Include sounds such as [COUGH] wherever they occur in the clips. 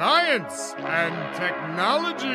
science and technology.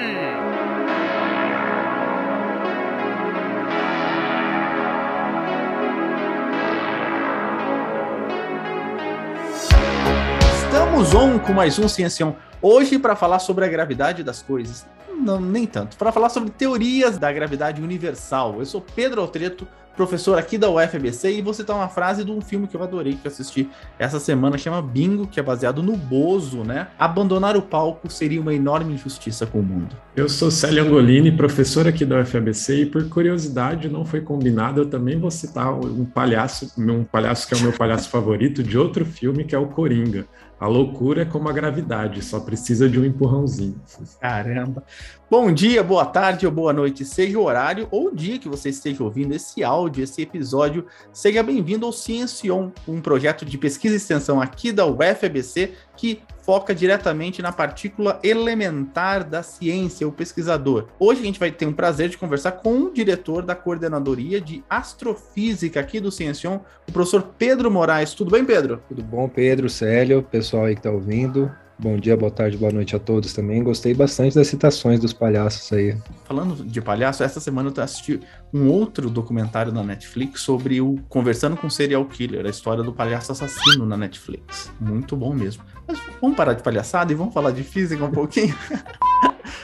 Estamos on com mais um Ciencião. Hoje para falar sobre a gravidade das coisas. Não, nem tanto. Para falar sobre teorias da gravidade universal. Eu sou Pedro Altreto, professor aqui da UFBC, e vou citar uma frase de um filme que eu adorei que eu assisti essa semana, chama Bingo, que é baseado no Bozo, né? Abandonar o palco seria uma enorme injustiça com o mundo. Eu sou Célio Angolini, professor aqui da UFABC, e por curiosidade, não foi combinado, eu também vou citar um palhaço, um palhaço que é o meu palhaço [LAUGHS] favorito, de outro filme, que é o Coringa. A loucura é como a gravidade, só precisa de um empurrãozinho. Caramba. Bom dia, boa tarde ou boa noite, seja o horário ou o dia que você esteja ouvindo esse áudio, esse episódio. Seja bem-vindo ao Ciencion, um projeto de pesquisa e extensão aqui da UFABC que foca diretamente na partícula elementar da ciência, o pesquisador. Hoje a gente vai ter um prazer de conversar com o diretor da coordenadoria de astrofísica aqui do Ciencion, o professor Pedro Moraes. Tudo bem, Pedro? Tudo bom, Pedro, Célio, pessoal aí que está ouvindo. Bom dia, boa tarde, boa noite a todos também. Gostei bastante das citações dos palhaços aí. Falando de palhaço, essa semana eu assisti um outro documentário na Netflix sobre o Conversando com Serial Killer, a história do palhaço assassino na Netflix. Muito bom mesmo. Mas vamos parar de palhaçada e vamos falar de física um pouquinho? [LAUGHS]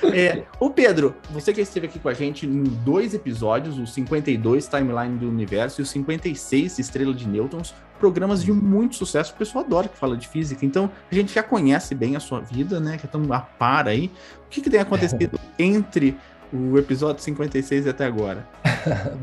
É, o Pedro, você que esteve aqui com a gente em dois episódios, o 52 Timeline do Universo e o 56 Estrela de Nêutrons, programas de muito sucesso. O pessoal adora que fala de física, então a gente já conhece bem a sua vida, né? Que estamos a par aí. O que, que tem acontecido [LAUGHS] entre o episódio 56 e até agora?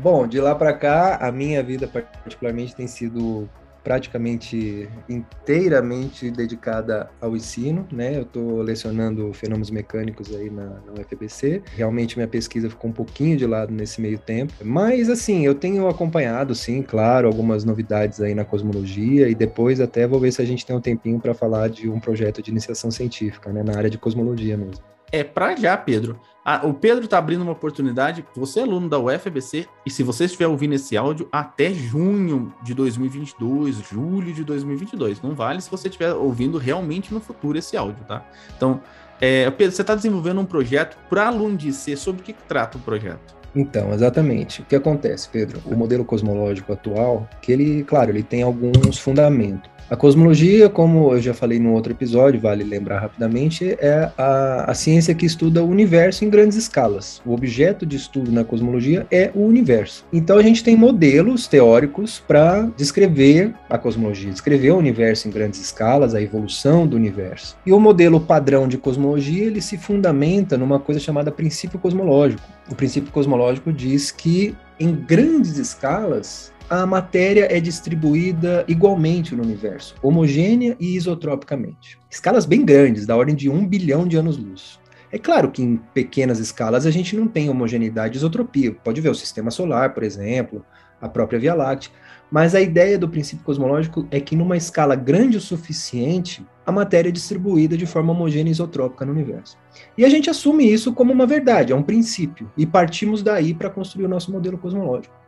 Bom, de lá para cá, a minha vida particularmente tem sido praticamente inteiramente dedicada ao ensino, né? Eu estou lecionando fenômenos mecânicos aí na, na UFBC. Realmente minha pesquisa ficou um pouquinho de lado nesse meio tempo, mas assim, eu tenho acompanhado, sim, claro, algumas novidades aí na cosmologia e depois até vou ver se a gente tem um tempinho para falar de um projeto de iniciação científica, né, na área de cosmologia mesmo. É para já, Pedro. O Pedro está abrindo uma oportunidade. Você é aluno da UFBC e se você estiver ouvindo esse áudio até junho de 2022, julho de 2022, não vale se você estiver ouvindo realmente no futuro esse áudio, tá? Então, é, Pedro, você está desenvolvendo um projeto para aluno de C. Sobre o que, que trata o projeto? Então, exatamente. O que acontece, Pedro? O modelo cosmológico atual, que ele, claro, ele tem alguns fundamentos. A cosmologia, como eu já falei no outro episódio, vale lembrar rapidamente, é a, a, ciência que estuda o universo em grandes escalas. O objeto de estudo na cosmologia é o universo. Então a gente tem modelos teóricos para descrever a cosmologia, descrever o universo em grandes escalas, a evolução do universo. E o modelo padrão de cosmologia ele se fundamenta numa coisa chamada princípio cosmológico. O princípio cosmológico diz que em grandes escalas a matéria é distribuída igualmente no universo, homogênea e isotropicamente. Escalas bem grandes, da ordem de um bilhão de anos-luz. É claro que em pequenas escalas a gente não tem homogeneidade e isotropia. Pode ver o sistema solar, por exemplo, a própria Via Láctea. Mas a ideia do princípio cosmológico é que numa escala grande o suficiente, a matéria é distribuída de forma homogênea e isotrópica no universo. E a gente assume isso como uma verdade, é um princípio, e partimos daí para construir o nosso modelo cosmológico.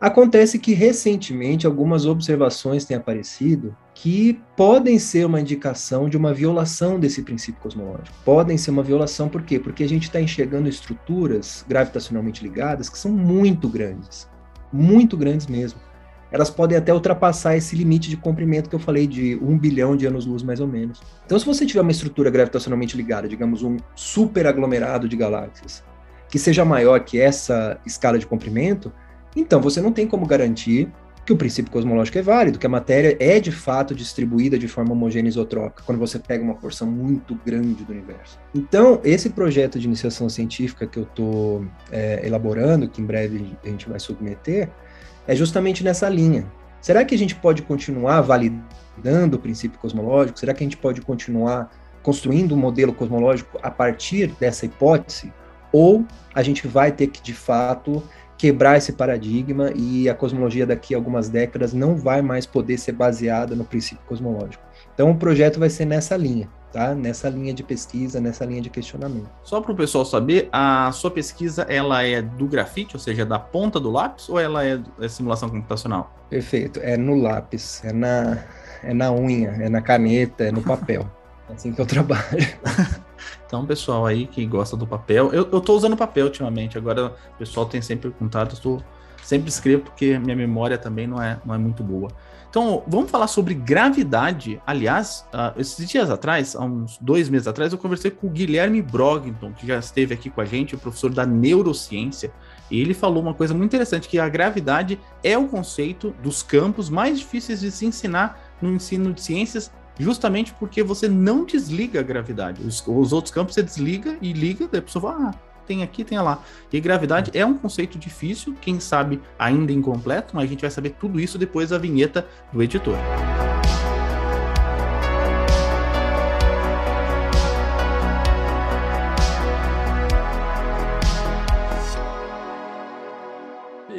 Acontece que recentemente algumas observações têm aparecido que podem ser uma indicação de uma violação desse princípio cosmológico. Podem ser uma violação por quê? Porque a gente está enxergando estruturas gravitacionalmente ligadas que são muito grandes, muito grandes mesmo. Elas podem até ultrapassar esse limite de comprimento que eu falei de um bilhão de anos-luz mais ou menos. Então, se você tiver uma estrutura gravitacionalmente ligada, digamos um super aglomerado de galáxias, que seja maior que essa escala de comprimento, então, você não tem como garantir que o princípio cosmológico é válido, que a matéria é de fato distribuída de forma homogênea isotrópica, quando você pega uma porção muito grande do universo. Então, esse projeto de iniciação científica que eu estou é, elaborando, que em breve a gente vai submeter, é justamente nessa linha. Será que a gente pode continuar validando o princípio cosmológico? Será que a gente pode continuar construindo um modelo cosmológico a partir dessa hipótese? Ou a gente vai ter que, de fato, quebrar esse paradigma e a cosmologia daqui a algumas décadas não vai mais poder ser baseada no princípio cosmológico. Então o projeto vai ser nessa linha, tá? Nessa linha de pesquisa, nessa linha de questionamento. Só para o pessoal saber, a sua pesquisa ela é do grafite, ou seja, da ponta do lápis, ou ela é, é simulação computacional? Perfeito, é no lápis, é na é na unha, é na caneta, é no papel. [LAUGHS] É assim que eu trabalho. [LAUGHS] Então, pessoal aí que gosta do papel, eu, eu tô usando papel ultimamente, agora o pessoal tem sempre perguntado, eu tô, sempre escrevo porque minha memória também não é, não é muito boa. Então, vamos falar sobre gravidade. Aliás, uh, esses dias atrás, há uns dois meses atrás, eu conversei com o Guilherme Brogton, que já esteve aqui com a gente, o professor da neurociência. E ele falou uma coisa muito interessante, que a gravidade é o conceito dos campos mais difíceis de se ensinar no ensino de ciências, justamente porque você não desliga a gravidade. Os, os outros campos você desliga e liga, daí a pessoa fala, ah, tem aqui, tem lá. E gravidade é um conceito difícil, quem sabe ainda incompleto, mas a gente vai saber tudo isso depois da vinheta do editor.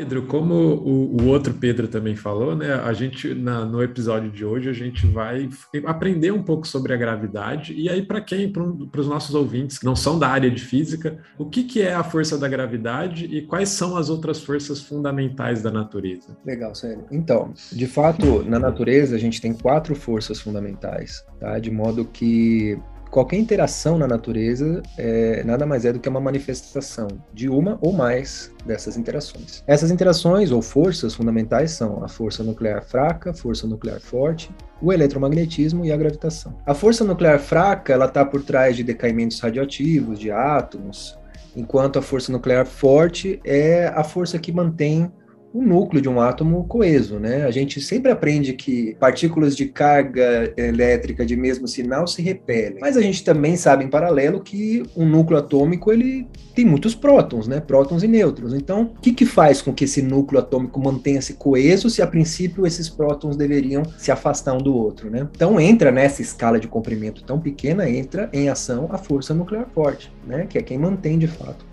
Pedro, como o, o, outro Pedro também falou, né? A gente na, no episódio de hoje a gente vai aprender um pouco sobre a gravidade e aí para quem, para os nossos ouvintes que não são da área de física, o que, que é a força da gravidade e quais são as outras forças fundamentais da natureza? Legal, sério. Então, de fato, na natureza a gente tem quatro forças fundamentais, tá? De modo que qualquer interação na natureza é, nada mais é do que uma manifestação de uma ou mais dessas interações. Essas interações ou forças fundamentais são a força nuclear fraca, força nuclear forte, o eletromagnetismo e a gravitação. A força nuclear fraca ela está por trás de decaimentos radioativos de átomos, enquanto a força nuclear forte é a força que mantém o núcleo de um átomo coeso, né? A gente sempre aprende que partículas de carga elétrica de mesmo sinal se repelem, mas a gente também sabe em paralelo que um núcleo atômico ele tem muitos prótons, né? Prótons e nêutrons. Então, o que, que faz com que esse núcleo atômico mantenha-se coeso se a princípio esses prótons deveriam se afastar um do outro, né? Então entra nessa escala de comprimento tão pequena entra em ação a força nuclear forte, né? Que é quem mantém de fato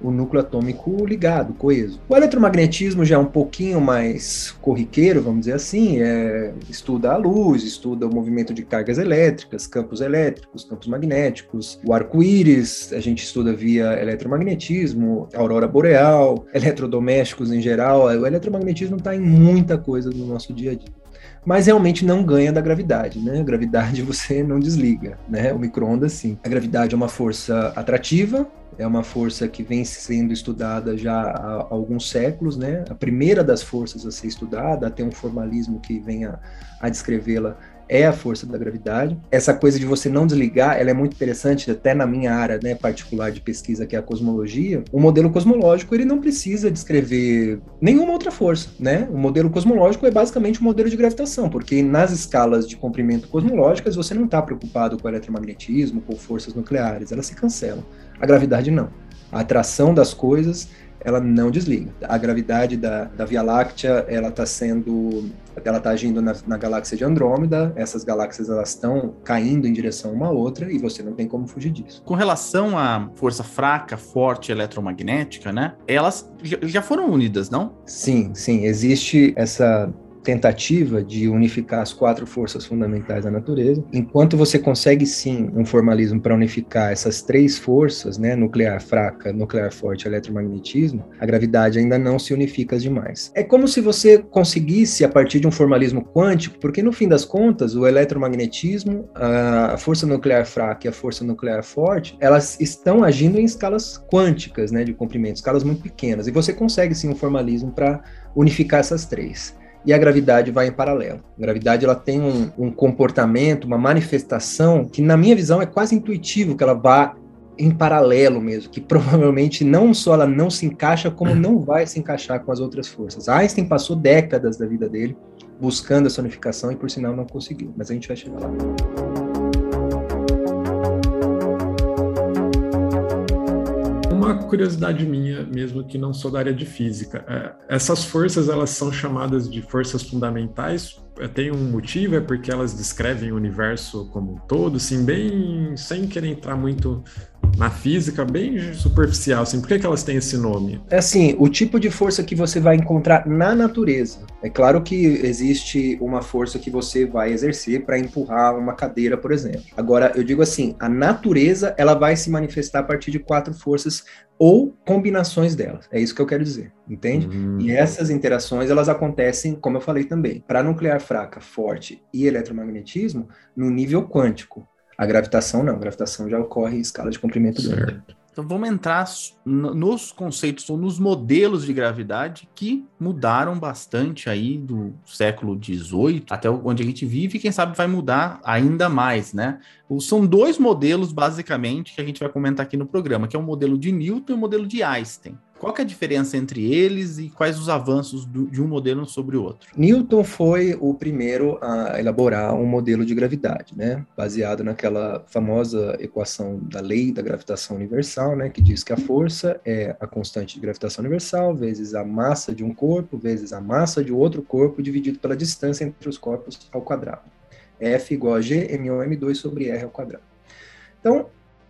o núcleo atômico ligado, coeso. O eletromagnetismo já é um pouquinho mais corriqueiro, vamos dizer assim, é, estuda a luz, estuda o movimento de cargas elétricas, campos elétricos, campos magnéticos, o arco-íris, a gente estuda via eletromagnetismo, aurora boreal, eletrodomésticos em geral. O eletromagnetismo está em muita coisa no nosso dia a dia mas realmente não ganha da gravidade, né? A gravidade [LAUGHS] você não desliga, né? O micro-ondas sim. A gravidade é uma força atrativa, é uma força que vem sendo estudada já há alguns séculos, né? A primeira das forças a ser estudada, a ter um formalismo que venha a descrevê-la é a força da gravidade. Essa coisa de você não desligar, ela é muito interessante, até na minha área né, particular de pesquisa, que é a cosmologia. O modelo cosmológico, ele não precisa descrever nenhuma outra força, né? O modelo cosmológico é basicamente um modelo de gravitação, porque nas escalas de comprimento cosmológicas, você não está preocupado com eletromagnetismo, com forças nucleares, elas se cancelam. A gravidade não. A atração das coisas, ela não desliga. A gravidade da, da Via Láctea, ela está sendo, ela está agindo na, na, galáxia de Andrômeda. Essas galáxias elas estão caindo em direção uma à outra e você não tem como fugir disso. Com relação à força fraca, forte eletromagnética, né? Elas já foram unidas, não? Sim, sim. Existe essa tentativa de unificar as quatro forças fundamentais da natureza. Enquanto você consegue sim um formalismo para unificar essas três forças, né, nuclear fraca, nuclear forte, eletromagnetismo, a gravidade ainda não se unifica demais. É como se você conseguisse a partir de um formalismo quântico, porque no fim das contas, o eletromagnetismo, a força nuclear fraca e a força nuclear forte, elas estão agindo em escalas quânticas, né, de comprimento, escalas muito pequenas, e você consegue sim um formalismo para unificar essas três e a gravidade vai em paralelo. A gravidade ela tem um, um, comportamento, uma manifestação que, na minha visão, é quase intuitivo que ela vá em paralelo mesmo, que provavelmente não só ela não se encaixa, como não vai se encaixar com as outras forças. Einstein passou décadas da vida dele buscando essa unificação e, por sinal, não conseguiu, mas a gente vai chegar lá. Uma curiosidade minha, mesmo que não sou da área de física. É, essas forças, elas são chamadas de forças fundamentais. É, tem um motivo, é porque elas descrevem o universo como um todo, assim, bem sem querer entrar muito na física bem superficial, assim, por que, que elas têm esse nome? É assim, o tipo de força que você vai encontrar na natureza. É claro que existe uma força que você vai exercer para empurrar uma cadeira, por exemplo. Agora, eu digo assim, a natureza, ela vai se manifestar a partir de quatro forças ou combinações delas. É isso que eu quero dizer, entende? Hum. E essas interações, elas acontecem, como eu falei também, para nuclear fraca, forte e eletromagnetismo, no nível quântico. A gravitação não, a gravitação já ocorre em escala de comprimento Certo. Então vamos entrar no- nos conceitos ou nos modelos de gravidade que mudaram bastante aí do século XVIII até onde a gente vive e quem sabe vai mudar ainda mais, né? São dois modelos basicamente que a gente vai comentar aqui no programa, que é o modelo de Newton e o modelo de Einstein. Qual é a diferença entre eles e quais os avanços do- de um modelo sobre o outro? Newton foi o primeiro a elaborar um modelo de gravidade, né? Baseado naquela famosa equação da lei da gravitação universal, né? Que diz que a força é a constante de gravitação universal vezes a massa de um corpo vezes a massa de outro corpo dividido pela distância entre os corpos ao quadrado. F igual a G, M1, M2 sobre R ao quadrado. Então,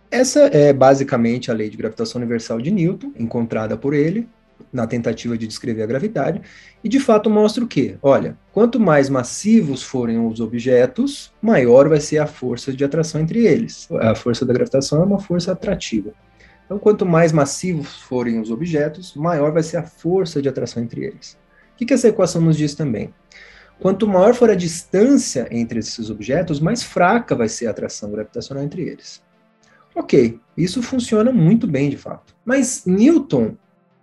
essa é basicamente a lei de gravitação universal de Newton, encontrada por ele na tentativa de descrever a gravidade, e de fato mostra o quê? Olha, quanto mais massivos forem os objetos, maior vai ser a força de atração entre eles. A força da gravitação é uma força atrativa. Então, quanto mais massivos forem os objetos, maior vai ser a força de atração entre eles. O que, que essa equação nos diz também? Quanto maior for a distância entre esses objetos, mais fraca vai ser a atração gravitacional entre eles. Ok, isso funciona muito bem de fato. Mas Newton,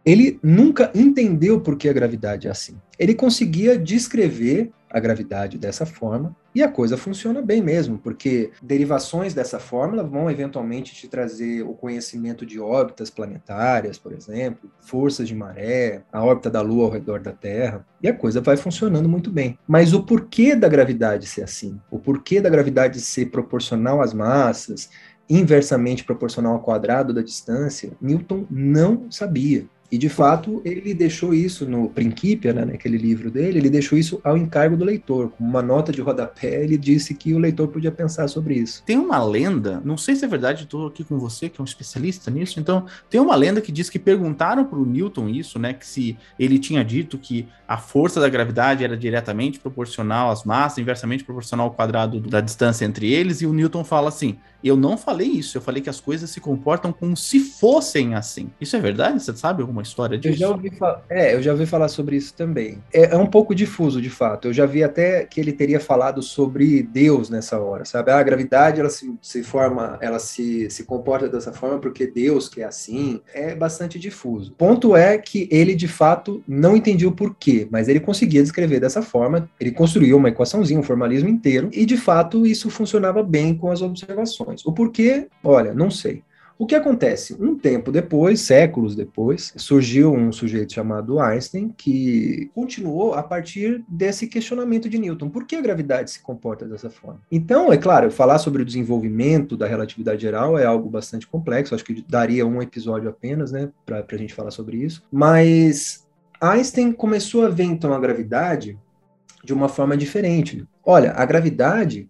ele nunca entendeu por que a gravidade é assim. Ele conseguia descrever a gravidade dessa forma e a coisa funciona bem mesmo, porque derivações dessa fórmula vão eventualmente te trazer o conhecimento de órbitas planetárias, por exemplo, forças de maré, a órbita da Lua ao redor da Terra, e a coisa vai funcionando muito bem. Mas o porquê da gravidade ser assim, o porquê da gravidade ser proporcional às massas, inversamente proporcional ao quadrado da distância, Newton não sabia. E, de fato, ele deixou isso no Principia, né, naquele livro dele, ele deixou isso ao encargo do leitor. Com uma nota de rodapé, ele disse que o leitor podia pensar sobre isso. Tem uma lenda, não sei se é verdade, estou aqui com você, que é um especialista nisso, então tem uma lenda que diz que perguntaram para o Newton isso, né? Que se ele tinha dito que a força da gravidade era diretamente proporcional às massas, inversamente proporcional ao quadrado da distância entre eles, e o Newton fala assim: eu não falei isso, eu falei que as coisas se comportam como se fossem assim. Isso é verdade? Você sabe alguma história Eu disso? já ouvi falar, é, eu já ouvi falar sobre isso também. É, é um pouco difuso, de fato. Eu já vi até que ele teria falado sobre Deus nessa hora, sabe? Ah, a gravidade ela se, se forma, ela se, se comporta dessa forma porque Deus que é assim. É bastante difuso. Ponto é que ele de fato não entendia o porquê, mas ele conseguia descrever dessa forma. Ele construiu uma equaçãozinha, um formalismo inteiro, e de fato isso funcionava bem com as observações. O porquê, olha, não sei. O que acontece? Um tempo depois, séculos depois, surgiu um sujeito chamado Einstein que continuou a partir desse questionamento de Newton. Por que a gravidade se comporta dessa forma? Então, é claro, falar sobre o desenvolvimento da relatividade geral é algo bastante complexo. Acho que daria um episódio apenas, né, para a gente falar sobre isso. Mas Einstein começou a ver então a gravidade de uma forma diferente. Olha, a gravidade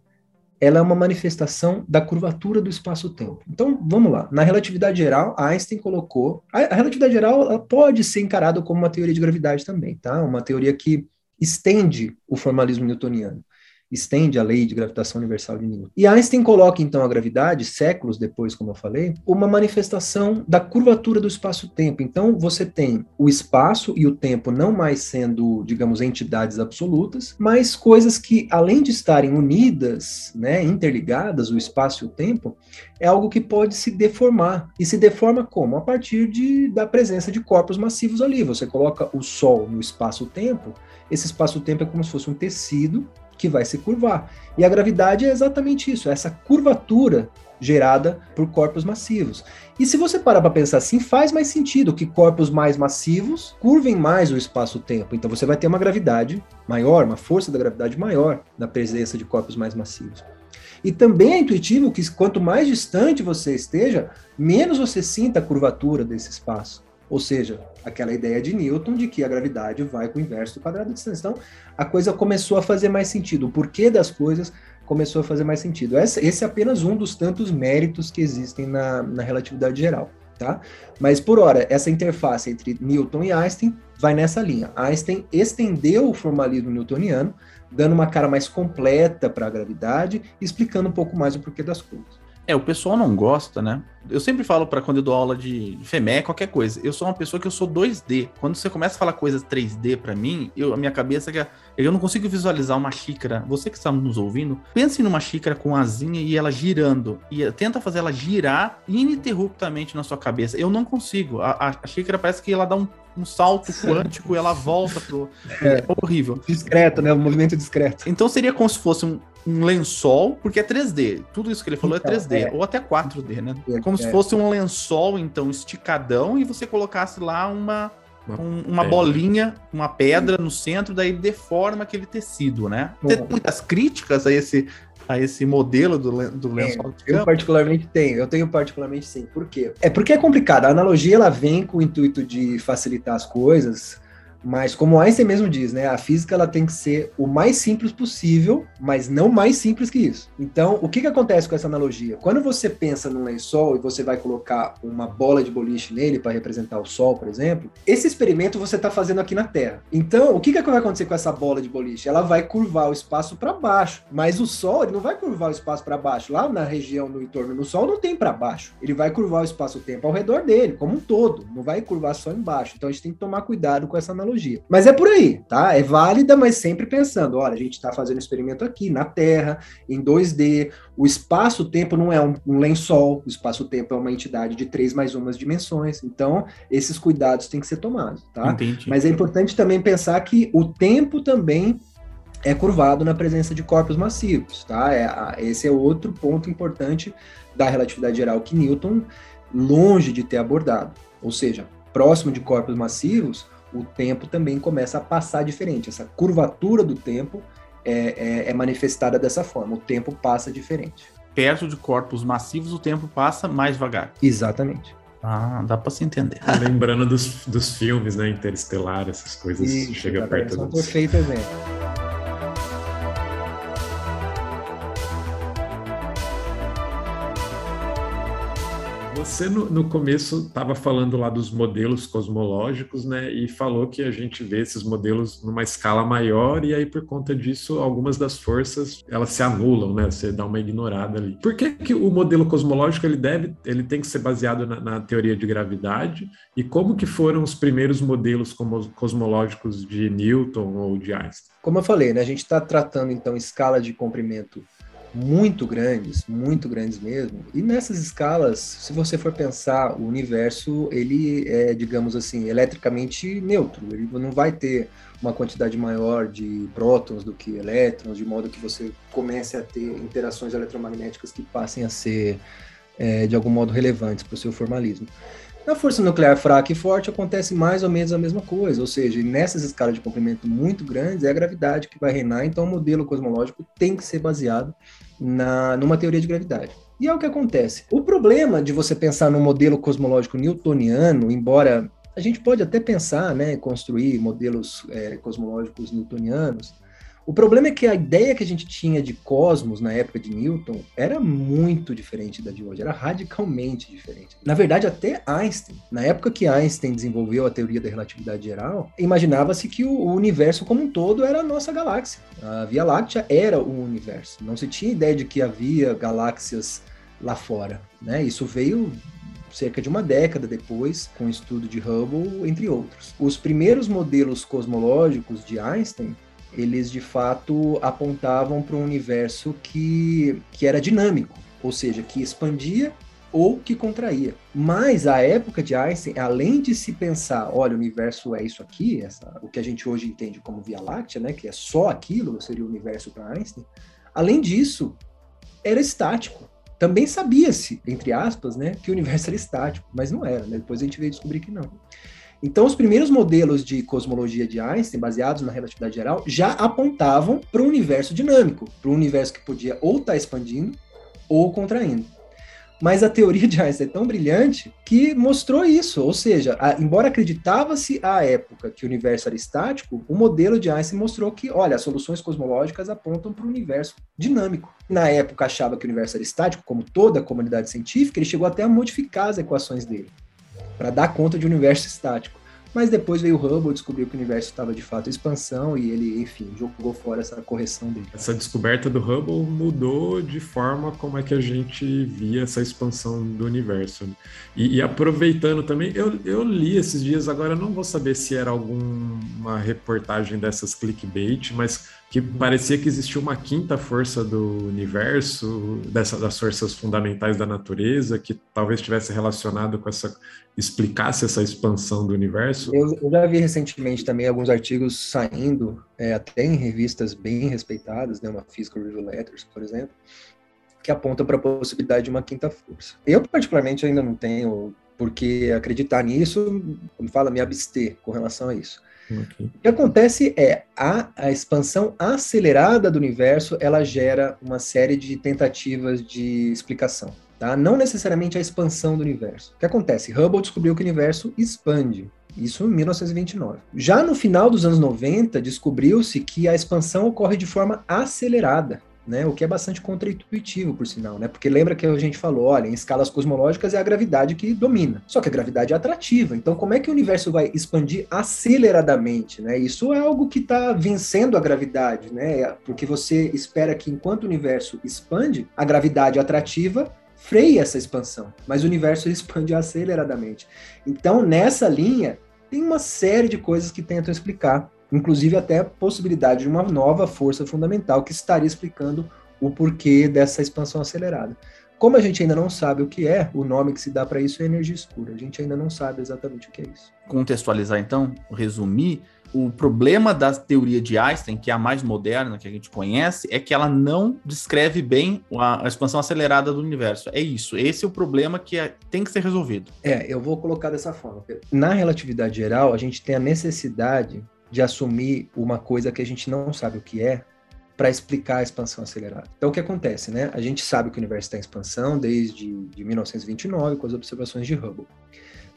ela é uma manifestação da curvatura do espaço-tempo. Então, vamos lá. Na relatividade geral, Einstein colocou. A, relatividade geral pode ser encarada como uma teoria de gravidade também, tá? Uma teoria que estende o formalismo newtoniano, estende a lei de gravitação universal de Newton. E Einstein coloca então a gravidade, séculos depois, como eu falei, uma manifestação da curvatura do espaço-tempo. Então, você tem o espaço e o tempo não mais sendo, digamos, entidades absolutas, mas coisas que, além de estarem unidas, né, interligadas, o espaço e o tempo, é algo que pode se deformar. E se deforma como? A partir de, da presença de corpos massivos ali. Você coloca o Sol no espaço-tempo, esse espaço-tempo é como se fosse um tecido que vai se curvar. E a gravidade é exatamente isso, é essa curvatura gerada por corpos massivos. E se você parar para pensar assim, faz mais sentido que corpos mais massivos curvem mais o espaço-tempo. Então você vai ter uma gravidade maior, uma força da gravidade maior na presença de corpos mais massivos. E também é intuitivo que quanto mais distante você esteja, menos você sinta a curvatura desse espaço. Ou seja, aquela ideia de Newton de que a gravidade vai com o inverso do quadrado da distância. Então, a coisa começou a fazer mais sentido. O porquê das coisas começou a fazer mais sentido. Esse, é apenas um dos tantos méritos que existem na, na relatividade geral. Tá? Mas, por hora, essa interface entre Newton e Einstein vai nessa linha. Einstein estendeu o formalismo newtoniano, dando uma cara mais completa para a gravidade, explicando um pouco mais o porquê das coisas. É, o pessoal não gosta, né? Eu sempre falo para quando eu dou aula de FEME, qualquer coisa. Eu sou uma pessoa que eu sou 2D. Quando você começa a falar coisas 3D para mim, eu, a minha cabeça que eu não consigo visualizar uma xícara. Você que está nos ouvindo, pense numa xícara com asinha e ela girando e tenta fazer ela girar ininterruptamente na sua cabeça. Eu não consigo. A, a, a xícara parece que ela dá um um salto [LAUGHS] quântico e ela volta pro. É, é horrível. Discreto, né? Um movimento discreto. Então seria como se fosse um, um lençol, porque é 3D. Tudo isso que ele falou é então, é 3D, é. ou até 4D, né? É, como se é. fosse um lençol, então, esticadão, e você colocasse lá uma, uma, um, uma bolinha, uma pedra no centro, daí deforma aquele tecido, né? Tem muitas críticas a esse, a esse modelo do, do lençol é, Eu particularmente tenho, eu tenho particularmente sim. Por quê? É porque é complicado. A analogia ela vem com o intuito de facilitar as coisas, mas como Einstein mesmo diz, né, a física ela tem que ser o mais simples possível, mas não mais simples que isso. Então, o que, que acontece com essa analogia? Quando você pensa num lençol e você vai colocar uma bola de boliche nele para representar o Sol, por exemplo, esse experimento você está fazendo aqui na Terra. Então, o que, que vai acontecer com essa bola de boliche? Ela vai curvar o espaço para baixo, mas o Sol ele não vai curvar o espaço para baixo. Lá na região no entorno do Sol não tem para baixo. Ele vai curvar o espaço-tempo ao redor dele, como um todo. Não vai curvar só embaixo. Então, a gente tem que tomar cuidado com essa analogia tecnologia. Mas é por aí, tá? É válida, mas sempre pensando, olha, a gente está fazendo experimento aqui na Terra, em 2D, o espaço-tempo não é um, um lençol, o espaço-tempo é uma entidade de três mais umas dimensões, então esses cuidados têm que ser tomados, tá? Entendi. Mas é importante também pensar que o tempo também é curvado na presença de corpos massivos, tá? É, esse é outro ponto importante da relatividade geral que Newton longe de ter abordado. Ou seja, próximo de corpos massivos, o tempo também começa a passar diferente. Essa curvatura do tempo é, é, é manifestada dessa forma. O tempo passa diferente. Perto de corpos massivos, o tempo passa mais devagar. Exatamente. Ah, dá para se entender. [LAUGHS] Lembrando dos, dos filmes, né? Interestelar, essas coisas. Isso, chega perto. É um perfeito exemplo. Você no, no começo estava falando lá dos modelos cosmológicos, né? E falou que a gente vê esses modelos numa escala maior e aí por conta disso algumas das forças elas se anulam, né? Você dá uma ignorada ali. Por que, que o modelo cosmológico ele deve, ele tem que ser baseado na, na teoria de gravidade e como que foram os primeiros modelos cosmológicos de Newton ou de Einstein? Como eu falei, né? A gente está tratando então escala de comprimento muito grandes, muito grandes mesmo. E nessas escalas, se você for pensar, o universo ele é, digamos assim, eletricamente neutro. Ele não vai ter uma quantidade maior de prótons do que elétrons, de modo que você comece a ter interações eletromagnéticas que passem a ser é, de algum modo relevantes para o seu formalismo. Na força nuclear fraca e forte acontece mais ou menos a mesma coisa, ou seja, nessas escalas de comprimento muito grandes é a gravidade que vai reinar, então o modelo cosmológico tem que ser baseado na, numa teoria de gravidade. E é o que acontece. O problema de você pensar no modelo cosmológico newtoniano, embora a gente pode até pensar, né, construir modelos é, cosmológicos newtonianos, o problema é que a ideia que a gente tinha de cosmos na época de Newton era muito diferente da de hoje, era radicalmente diferente. Na verdade, até Einstein, na época que Einstein desenvolveu a teoria da relatividade geral, imaginava-se que o universo como um todo era a nossa galáxia. A Via Láctea era o universo. Não se tinha ideia de que havia galáxias lá fora. Né? Isso veio cerca de uma década depois, com o estudo de Hubble, entre outros. Os primeiros modelos cosmológicos de Einstein eles de fato apontavam para um universo que, que era dinâmico, ou seja, que expandia ou que contraía. Mas a época de Einstein, além de se pensar, olha, o universo é isso aqui, essa, o que a gente hoje entende como Via Láctea, né, que é só aquilo, seria o universo para Einstein, além disso, era estático. Também sabia-se, entre aspas, né, que o universo era estático, mas não era, né? depois a gente veio descobrir que não. Então, os primeiros modelos de cosmologia de Einstein, baseados na relatividade geral, já apontavam para o universo dinâmico, para um universo que podia ou estar tá expandindo ou contraindo. Mas a teoria de Einstein é tão brilhante que mostrou isso, ou seja, a, embora acreditava-se à época que o universo era estático, o modelo de Einstein mostrou que, olha, as soluções cosmológicas apontam para o universo dinâmico. Na época achava que o universo era estático, como toda a comunidade científica, ele chegou até a modificar as equações dele para dar conta de um universo estático. Mas depois veio o Hubble, descobriu que o universo estava de fato em expansão e ele, enfim, jogou fora essa correção dele. Essa descoberta do Hubble mudou de forma como é que a gente via essa expansão do universo. E, e aproveitando também, eu, eu li esses dias, agora não vou saber se era alguma reportagem dessas clickbait, mas que parecia que existia uma quinta força do universo, dessa, das forças fundamentais da natureza, que talvez estivesse relacionado com essa, explicasse essa expansão do universo. Eu, eu já vi recentemente também alguns artigos saindo, é, até em revistas bem respeitadas, né, uma Physical Review Letters, por exemplo, que apontam para a possibilidade de uma quinta força. Eu, particularmente, ainda não tenho por que acreditar nisso, como fala, me abster com relação a isso. Okay. O que acontece é a, a expansão acelerada do universo ela gera uma série de tentativas de explicação. Tá? Não necessariamente a expansão do universo. O que acontece? Hubble descobriu que o universo expande. Isso em 1929. Já no final dos anos 90, descobriu-se que a expansão ocorre de forma acelerada né? O que é bastante contraintuitivo, por sinal, né? Porque lembra que a gente falou, olha, em escalas cosmológicas é a gravidade que domina. Só que a gravidade é atrativa. Então, como é que o universo vai expandir aceleradamente, né? Isso é algo que está vencendo a gravidade, né? Porque você espera que enquanto o universo expande, a gravidade atrativa freia essa expansão, mas o universo [LAUGHS] expande aceleradamente. Então, nessa linha, tem uma série de coisas que tentam explicar inclusive até a possibilidade de uma nova força fundamental que estaria explicando o porquê dessa expansão acelerada. Como a gente ainda não sabe o que é, o nome que se dá para isso é energia escura. A gente ainda não sabe exatamente o que é isso. Contextualizar então, resumir, o problema da teoria de Einstein, que é a mais moderna que a gente conhece, é que ela não descreve bem a, expansão acelerada do universo. É isso. Esse é o problema que é, tem que ser resolvido. É, eu vou colocar dessa forma. Na relatividade geral, a gente tem a necessidade de assumir uma coisa que a gente não sabe o que é para explicar a expansão acelerada. Então, o que acontece, né? A gente sabe que o universo está em expansão desde de 1929, com as observações de Hubble.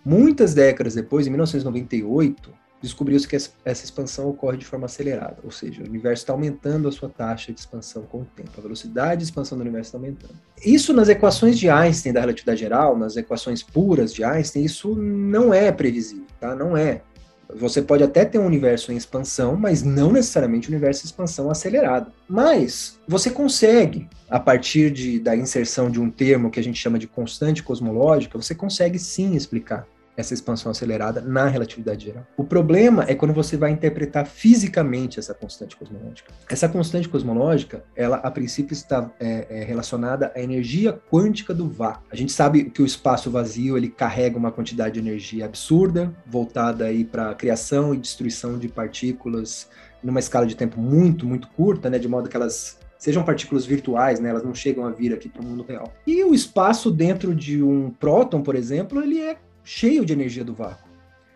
Muitas décadas depois, em 1998, descobriu-se que essa expansão ocorre de forma acelerada, ou seja, o universo está aumentando a sua taxa de expansão com o tempo, a velocidade de expansão do universo está aumentando. Isso nas equações de Einstein da relatividade geral, nas equações puras de Einstein, isso não é previsível, tá? Não é. Você pode até ter um universo em expansão, mas não necessariamente um universo em expansão acelerado. Mas você consegue, a partir de, da inserção de um termo que a gente chama de constante cosmológica, você consegue sim explicar essa expansão acelerada na relatividade geral. O problema é quando você vai interpretar fisicamente essa constante cosmológica. Essa constante cosmológica, ela a princípio está é, é relacionada à energia quântica do vácuo. A gente sabe que o espaço vazio ele carrega uma quantidade de energia absurda, voltada aí para a criação e destruição de partículas numa escala de tempo muito, muito curta, né, de modo que elas sejam partículas virtuais, né, elas não chegam a vir aqui para o mundo real. E o espaço dentro de um próton, por exemplo, ele é cheio de energia do vácuo.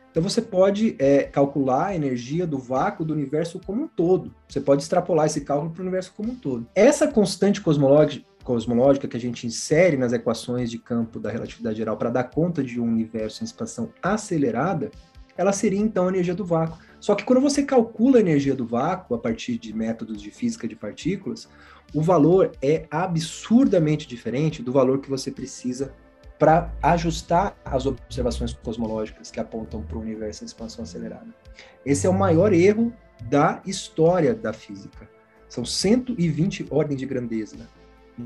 Então você pode é, calcular a energia do vácuo do universo como um todo. Você pode extrapolar esse cálculo para o universo como um todo. Essa constante cosmológica, que a gente insere nas equações de campo da relatividade geral para dar conta de um universo em expansão acelerada, ela seria então a energia do vácuo. Só que quando você calcula a energia do vácuo a partir de métodos de física de partículas, o valor é absurdamente diferente do valor que você precisa para ajustar as observações cosmológicas que apontam para o universo em expansão acelerada. Esse é o maior erro da história da física. São 120 ordens de grandeza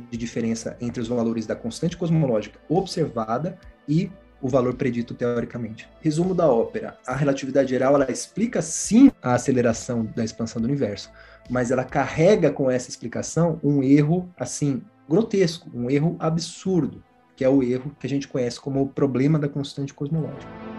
de diferença entre os valores da constante cosmológica observada e o valor predito teoricamente. Resumo da ópera: a relatividade geral ela explica sim a aceleração da expansão do universo, mas ela carrega com essa explicação um erro assim grotesco, um erro absurdo que é o erro que a gente conhece como o problema da constante cosmológica.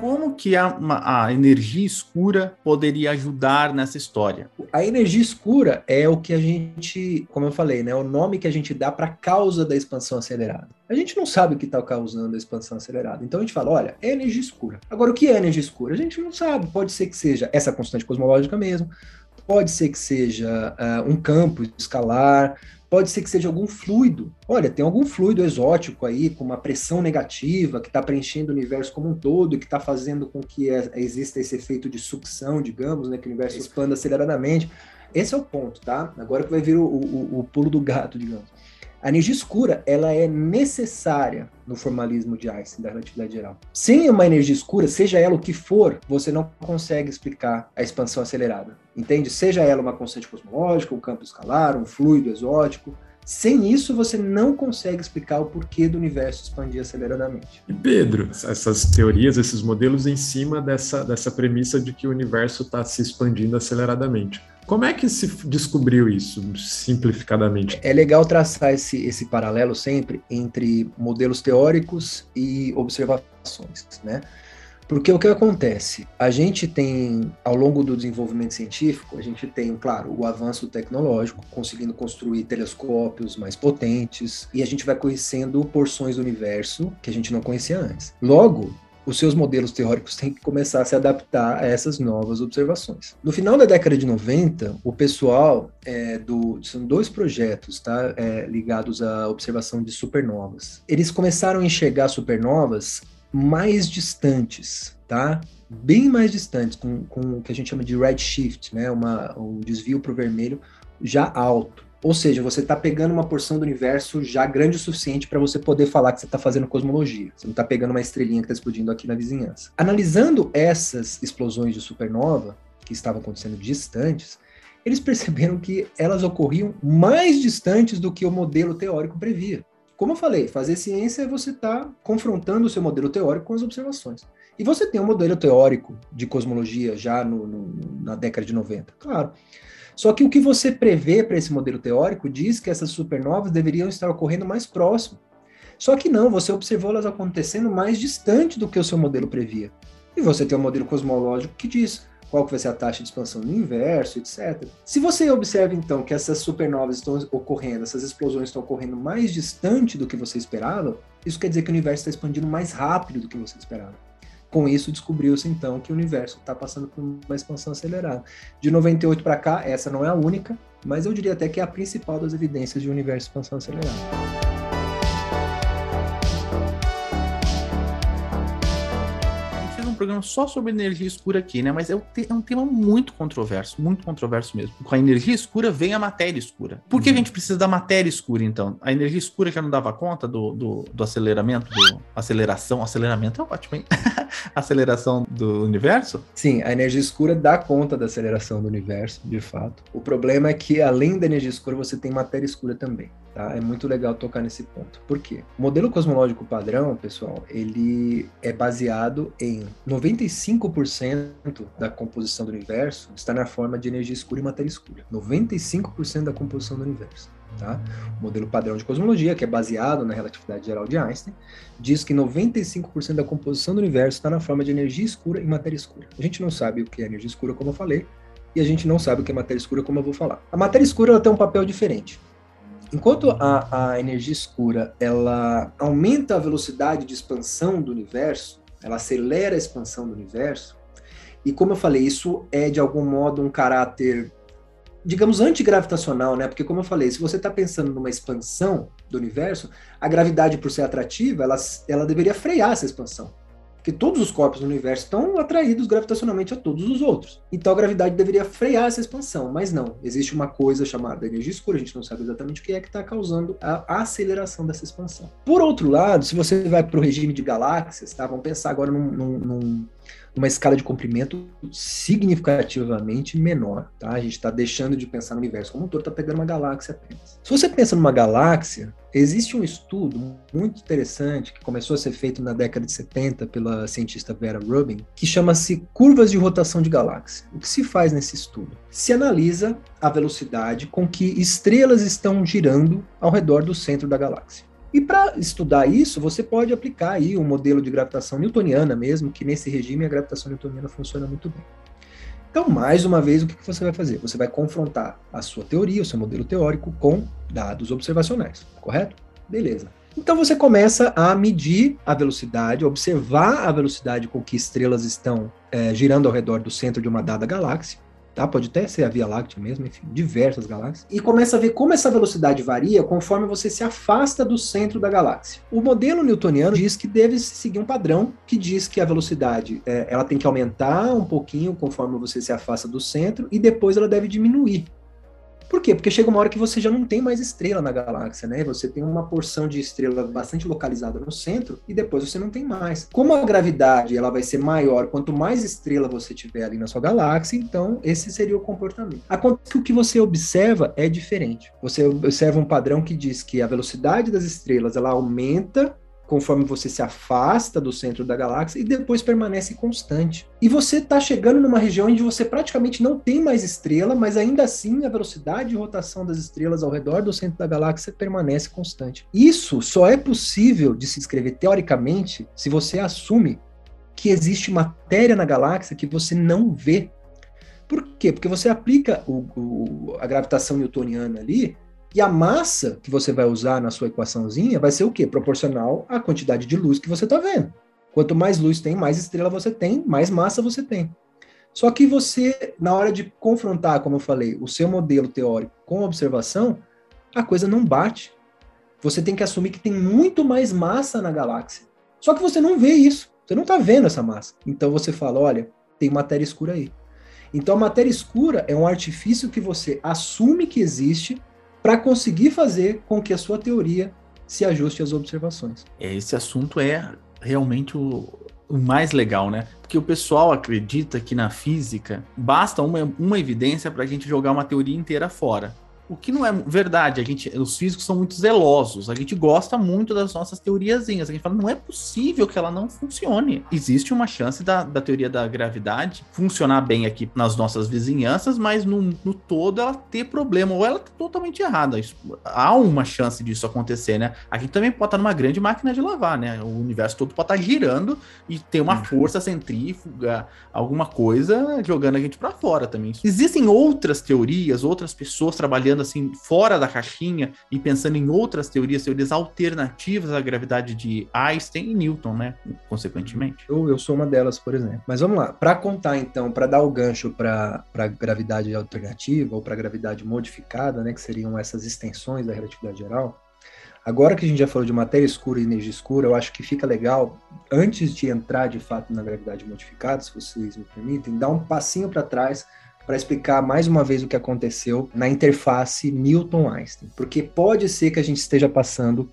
Como que a, a, energia escura poderia ajudar nessa história? A energia escura é o que a gente, como eu falei, né, o nome que a gente dá para a causa da expansão acelerada. A gente não sabe o que está causando a expansão acelerada. Então a gente fala, olha, é energia escura. Agora, o que é energia escura? A gente não sabe. Pode ser que seja essa constante cosmológica mesmo, Pode ser que seja uh, um campo escalar, pode ser que seja algum fluido. Olha, tem algum fluido exótico aí, com uma pressão negativa, que está preenchendo o universo como um todo e que está fazendo com que é, exista esse efeito de sucção, digamos, né, que o universo expanda aceleradamente. Esse é o ponto, tá? Agora que vai vir o, o, o pulo do gato, digamos. A energia escura, ela é necessária no formalismo de Einstein da relatividade geral. Sem uma energia escura, seja ela o que for, você não consegue explicar a expansão acelerada. Entende? Seja ela uma constante cosmológica, um campo escalar, um fluido exótico, sem isso, você não consegue explicar o porquê do universo expandir aceleradamente. E Pedro, essas teorias, esses modelos em cima dessa, dessa premissa de que o universo está se expandindo aceleradamente. Como é que se descobriu isso, simplificadamente? É legal traçar esse, esse paralelo sempre entre modelos teóricos e observações, né? Porque o que acontece? A gente tem, ao longo do desenvolvimento científico, a gente tem, claro, o avanço tecnológico, conseguindo construir telescópios mais potentes, e a gente vai conhecendo porções do universo que a gente não conhecia antes. Logo, os seus modelos teóricos têm que começar a se adaptar a essas novas observações. No final da década de 90, o pessoal é, do são dois projetos, tá, é, ligados à observação de supernovas. Eles começaram a enxergar supernovas mais distantes, tá? Bem mais distantes, com, com o que a gente chama de redshift, né? Uma, um desvio para o vermelho já alto. Ou seja, você está pegando uma porção do universo já grande o suficiente para você poder falar que você está fazendo cosmologia. Você não está pegando uma estrelinha que está explodindo aqui na vizinhança. Analisando essas explosões de supernova, que estavam acontecendo distantes, eles perceberam que elas ocorriam mais distantes do que o modelo teórico previa. Como eu falei, fazer ciência é você estar tá confrontando o seu modelo teórico com as observações. E você tem um modelo teórico de cosmologia já no, no, na década de 90, claro. Só que o que você prevê para esse modelo teórico diz que essas supernovas deveriam estar ocorrendo mais próximo. Só que não, você observou elas acontecendo mais distante do que o seu modelo previa. E você tem um modelo cosmológico que diz qual que vai ser a taxa de expansão no inverso, etc. Se você observa então que essas supernovas estão ocorrendo, essas explosões estão ocorrendo mais distante do que você esperava, isso quer dizer que o universo está expandindo mais rápido do que você esperava. Com isso, descobriu-se então que o universo está passando por uma expansão acelerada. De 98 para cá, essa não é a única, mas eu diria até que é a principal das evidências de universo expansão acelerada. Programa só sobre energia escura aqui, né? Mas é, é um tema muito controverso, muito controverso mesmo. Com a energia escura vem a matéria escura. Por que a uhum. gente precisa da matéria escura, então? A energia escura já não dava conta do, do, do aceleramento, do aceleração. Aceleramento é ótimo, hein? [LAUGHS] aceleração do universo? Sim, a energia escura dá conta da aceleração do universo, de fato. O problema é que, além da energia escura, você tem matéria escura também. Tá? É muito legal tocar nesse ponto. Por quê? O modelo cosmológico padrão, pessoal, ele é baseado em 95% da composição do universo está na forma de energia escura e matéria escura. 95% da composição do universo. Tá? O modelo padrão de cosmologia, que é baseado na relatividade geral de Einstein, diz que 95% da composição do universo está na forma de energia escura e matéria escura. A gente não sabe o que é energia escura, como eu falei, e a gente não sabe o que é matéria escura, como eu vou falar. A matéria escura ela tem um papel diferente. Enquanto a, a energia escura ela aumenta a velocidade de expansão do universo, ela acelera a expansão do universo, e como eu falei, isso é de algum modo um caráter, digamos, antigravitacional, né? Porque, como eu falei, se você está pensando numa expansão do universo, a gravidade, por ser atrativa, ela, ela deveria frear essa expansão. Porque todos os corpos do universo estão atraídos gravitacionalmente a todos os outros. Então a gravidade deveria frear essa expansão, mas não. Existe uma coisa chamada energia escura, a gente não sabe exatamente o que é que está causando a aceleração dessa expansão. Por outro lado, se você vai para o regime de galáxias, tá? vamos pensar agora num, num, num uma escala de comprimento significativamente menor. Tá? A gente está deixando de pensar no universo como um todo, está pegando uma galáxia apenas. Se você pensa numa galáxia, existe um estudo muito interessante que começou a ser feito na década de 70 pela cientista Vera Rubin, que chama-se curvas de rotação de galáxia. O que se faz nesse estudo? Se analisa a velocidade com que estrelas estão girando ao redor do centro da galáxia. E para estudar isso, você pode aplicar aí um modelo de gravitação newtoniana mesmo, que nesse regime a gravitação newtoniana funciona muito bem. Então, mais uma vez, o que você vai fazer? Você vai confrontar a sua teoria, o seu modelo teórico, com dados observacionais, correto? Beleza. Então você começa a medir a velocidade, observar a velocidade com que estrelas estão é, girando ao redor do centro de uma dada galáxia, tá? Pode até ser a Via Láctea mesmo, enfim, diversas galáxias. E começa a ver como essa velocidade varia conforme você se afasta do centro da galáxia. O modelo newtoniano diz que deve seguir um padrão que diz que a velocidade é, ela tem que aumentar um pouquinho conforme você se afasta do centro e depois ela deve diminuir Por quê? Porque chega uma hora que você já não tem mais estrela na galáxia, né? Você tem uma porção de estrela bastante localizada no centro e depois você não tem mais. Como a gravidade ela vai ser maior quanto mais estrela você tiver ali na sua galáxia, então esse seria o comportamento. Acontece que o que você observa é diferente. Você observa um padrão que diz que a velocidade das estrelas ela aumenta conforme você se afasta do centro da galáxia e depois permanece constante. E você está chegando numa região onde você praticamente não tem mais estrela, mas ainda assim a velocidade de rotação das estrelas ao redor do centro da galáxia permanece constante. Isso só é possível de se escrever teoricamente se você assume que existe matéria na galáxia que você não vê. Por quê? Porque você aplica o, o, a gravitação newtoniana ali e a massa que você vai usar na sua equaçãozinha vai ser o quê? Proporcional à quantidade de luz que você está vendo. Quanto mais luz tem, mais estrela você tem, mais massa você tem. Só que você, na hora de confrontar, como eu falei, o seu modelo teórico com a observação, a coisa não bate. Você tem que assumir que tem muito mais massa na galáxia. Só que você não vê isso. Você não está vendo essa massa. Então você fala: olha, tem matéria escura aí. Então a matéria escura é um artifício que você assume que existe para conseguir fazer com que a sua teoria se ajuste às observações. Esse assunto é realmente o, o mais legal, né? Porque o pessoal acredita que na física basta uma, uma evidência para a gente jogar uma teoria inteira fora. O que não é verdade, a gente, os físicos são muito zelosos, a gente gosta muito das nossas teoriazinhas. A gente fala, não é possível que ela não funcione. Existe uma chance da, da teoria da gravidade funcionar bem aqui nas nossas vizinhanças, mas no, no todo ela ter problema, ou ela tá totalmente errada. Isso, há uma chance disso acontecer, né? A gente também pode estar numa grande máquina de lavar, né? O universo todo pode estar girando e ter uma uhum. força centrífuga, alguma coisa jogando a gente para fora também. Existem outras teorias, outras pessoas trabalhando pensando assim fora da caixinha e pensando em outras teorias, teorias alternativas à gravidade de Einstein e Newton, né? Consequentemente. Eu, eu sou uma delas, por exemplo. Mas vamos lá, para contar então, para dar o gancho para gravidade alternativa ou para gravidade modificada, né, que seriam essas extensões da relatividade geral. Agora que a gente já falou de matéria escura e energia escura, eu acho que fica legal, antes de entrar de fato na gravidade modificada, se vocês me permitem, dar um passinho para trás para explicar mais uma vez o que aconteceu na interface Newton-Einstein, porque pode ser que a gente esteja passando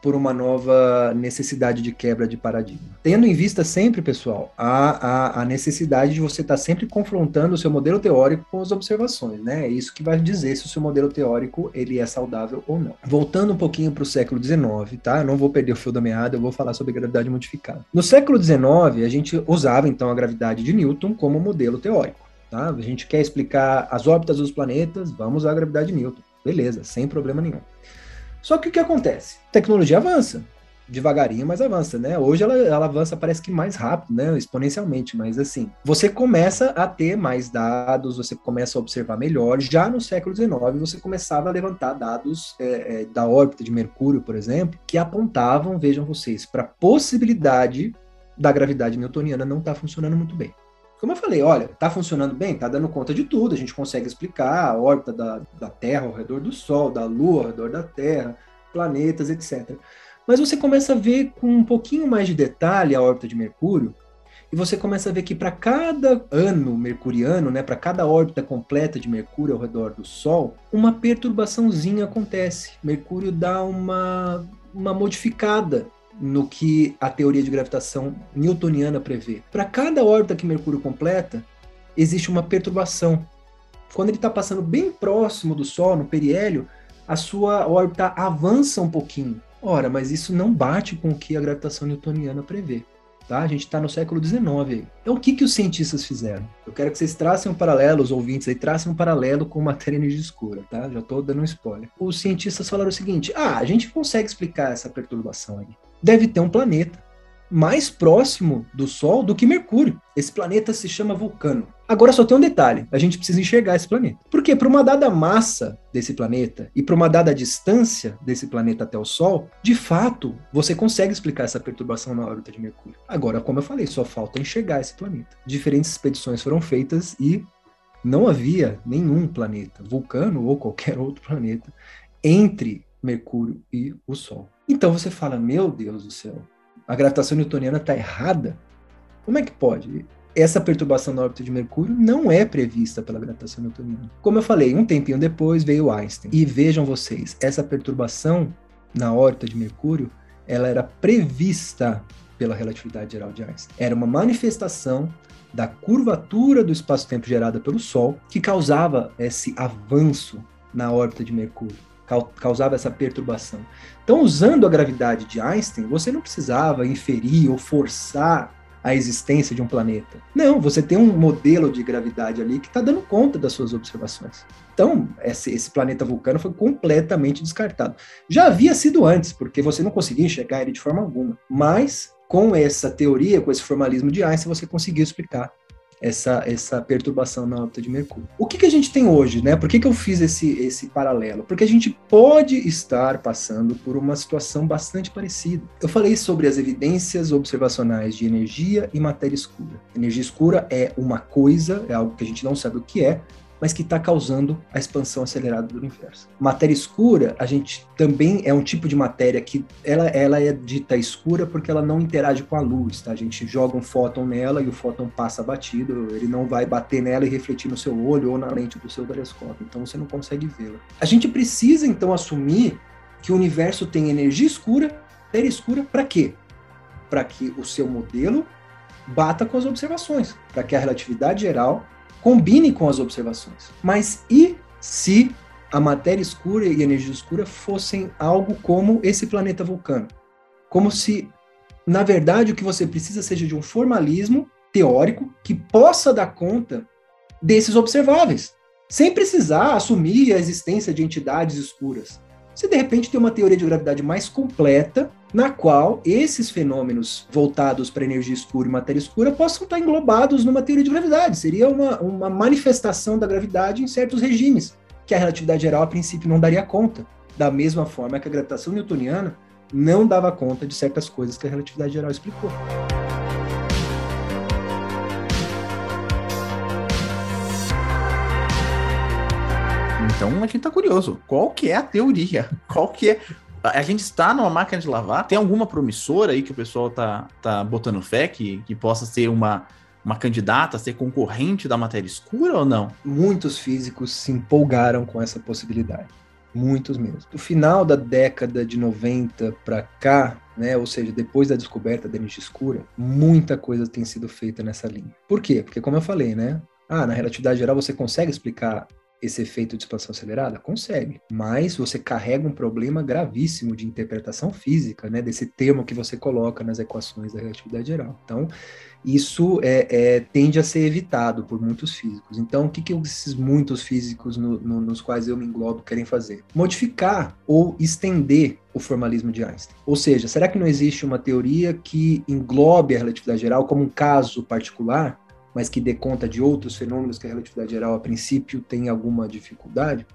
por uma nova necessidade de quebra de paradigma. Tendo em vista sempre, pessoal, a, a, a necessidade de você estar tá sempre confrontando o seu modelo teórico com as observações, né? É isso que vai dizer se o seu modelo teórico ele é saudável ou não. Voltando um pouquinho para o século XIX, tá? Eu não vou perder o fio da meada, eu vou falar sobre gravidade modificada. No século XIX, a gente usava então a gravidade de Newton como modelo teórico. Tá? A gente quer explicar as órbitas dos planetas, vamos à gravidade de Newton. Beleza, sem problema nenhum. Só que o que acontece? A tecnologia avança, devagarinho, mas avança, né? Hoje ela, ela avança, parece que mais rápido, né? Exponencialmente, mas assim, você começa a ter mais dados, você começa a observar melhor. Já no século XIX, você começava a levantar dados é, é, da órbita de Mercúrio, por exemplo, que apontavam, vejam vocês, para a possibilidade da gravidade newtoniana não estar tá funcionando muito bem. Como eu falei, olha, tá funcionando bem, tá dando conta de tudo, a gente consegue explicar a órbita da, da Terra ao redor do Sol, da Lua ao redor da Terra, planetas, etc. Mas você começa a ver com um pouquinho mais de detalhe a órbita de Mercúrio, e você começa a ver que para cada ano mercuriano, né, para cada órbita completa de Mercúrio ao redor do Sol, uma perturbaçãozinha acontece. Mercúrio dá uma, uma modificada no que a teoria de gravitação newtoniana prevê. Para cada órbita que Mercúrio completa, existe uma perturbação. Quando ele está passando bem próximo do Sol, no periélio, a sua órbita avança um pouquinho. Ora, mas isso não bate com o que a gravitação newtoniana prevê. Tá? A gente está no século XIX aí. Então, o que, que os cientistas fizeram? Eu quero que vocês tracem um paralelo, os ouvintes aí, tracem um paralelo com matéria energia escura, tá? Já estou dando um spoiler. Os cientistas falaram o seguinte: ah, a gente consegue explicar essa perturbação aí deve ter um planeta mais próximo do Sol do que Mercúrio. Esse planeta se chama Vulcano. Agora só tem um detalhe: a gente precisa enxergar esse planeta. Porque para uma dada massa desse planeta e para uma dada distância desse planeta até o Sol, de fato, você consegue explicar essa perturbação na órbita de Mercúrio. Agora, como eu falei, só falta enxergar esse planeta. Diferentes expedições foram feitas e não havia nenhum planeta, Vulcano ou qualquer outro planeta, entre Mercúrio e o Sol. Então você fala, meu Deus do céu, a gravitação newtoniana está errada? Como é que pode? essa perturbação na órbita de Mercúrio não é prevista pela gravitação newtoniana. Como eu falei, um tempinho depois veio Einstein. E vejam vocês, essa perturbação na órbita de Mercúrio, ela era prevista pela relatividade geral de Einstein. Era uma manifestação da curvatura do espaço-tempo gerada pelo Sol que causava esse avanço na órbita de Mercúrio, causava essa perturbação. Então, usando a gravidade de Einstein, você não precisava inferir ou forçar a existência de um planeta. Não, você tem um modelo de gravidade ali que está dando conta das suas observações. Então, esse, esse, planeta vulcano foi completamente descartado. Já havia sido antes, porque você não conseguia enxergar ele de forma alguma. Mas, com essa teoria, com esse formalismo de Einstein, você conseguiu explicar essa, essa perturbação na órbita de Mercúrio. O que, que a gente tem hoje, né? Por que, que eu fiz esse, esse paralelo? Porque a gente pode estar passando por uma situação bastante parecida. Eu falei sobre as evidências observacionais de energia e matéria escura. Energia escura é uma coisa, é algo que a gente não sabe o que é, mas que está causando a expansão acelerada do universo. Matéria escura, a gente também é um tipo de matéria que ela, ela é dita escura porque ela não interage com a luz, tá? A gente joga um fóton nela e o fóton passa batido, ele não vai bater nela e refletir no seu olho ou na lente do seu telescópio, então você não consegue vê-la. A gente precisa então assumir que o universo tem energia escura, matéria escura, para quê? Para que o seu modelo bata com as observações, para que a relatividade geral combine com as observações. Mas e se a matéria escura e a energia escura fossem algo como esse planeta vulcano? Como se, na verdade, o que você precisa seja de um formalismo teórico que possa dar conta desses observáveis, sem precisar assumir a existência de entidades escuras. Você de repente tem uma teoria de gravidade mais completa na qual esses fenômenos voltados para energia escura e matéria escura possam estar englobados numa teoria de gravidade. Seria uma, uma manifestação da gravidade em certos regimes, que a relatividade geral, a princípio, não daria conta. Da mesma forma que a gravitação newtoniana não dava conta de certas coisas que a relatividade geral explicou. Então a gente tá curioso. Qual que é a teoria? Qual que é a gente está numa máquina de lavar? Tem alguma promissora aí que o pessoal tá, tá botando fé que, que possa ser uma, uma candidata ser concorrente da matéria escura ou não? Muitos físicos se empolgaram com essa possibilidade. Muitos mesmo. No final da década de 90 para cá, né, ou seja, depois da descoberta da energia escura, muita coisa tem sido feita nessa linha. Por quê? Porque, como eu falei, né? Ah, na relatividade geral você consegue explicar esse efeito de expansão acelerada? Consegue, mas você carrega um problema gravíssimo de interpretação física, né, desse termo que você coloca nas equações da relatividade geral. Então, isso é, é, tende a ser evitado por muitos físicos. Então, o que, que esses muitos físicos no, no, nos quais eu me englobo querem fazer? Modificar ou estender o formalismo de Einstein. Ou seja, será que não existe uma teoria que englobe a relatividade geral como um caso particular mas que dê conta de outros fenômenos que a relatividade geral, a princípio, tem alguma dificuldade,